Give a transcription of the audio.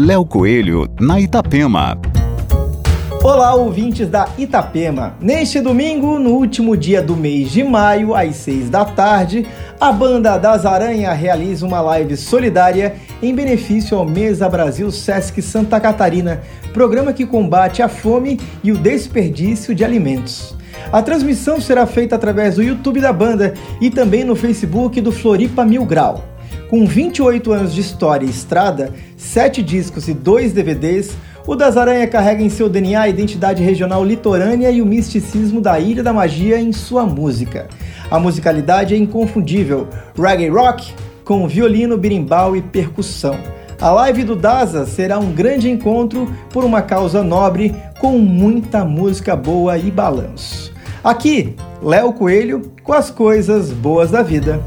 Léo Coelho, na Itapema. Olá, ouvintes da Itapema. Neste domingo, no último dia do mês de maio, às 6 da tarde, a banda das Aranha realiza uma live solidária em benefício ao Mesa Brasil Sesc Santa Catarina, programa que combate a fome e o desperdício de alimentos. A transmissão será feita através do YouTube da banda e também no Facebook do Floripa Mil Grau. Com 28 anos de história e estrada, 7 discos e 2 DVDs, o Das Aranha carrega em seu DNA a identidade regional litorânea e o misticismo da Ilha da Magia em sua música. A musicalidade é inconfundível, reggae rock com violino, birimbau e percussão. A live do Daza será um grande encontro por uma causa nobre com muita música boa e balanço. Aqui, Léo Coelho com as coisas boas da vida.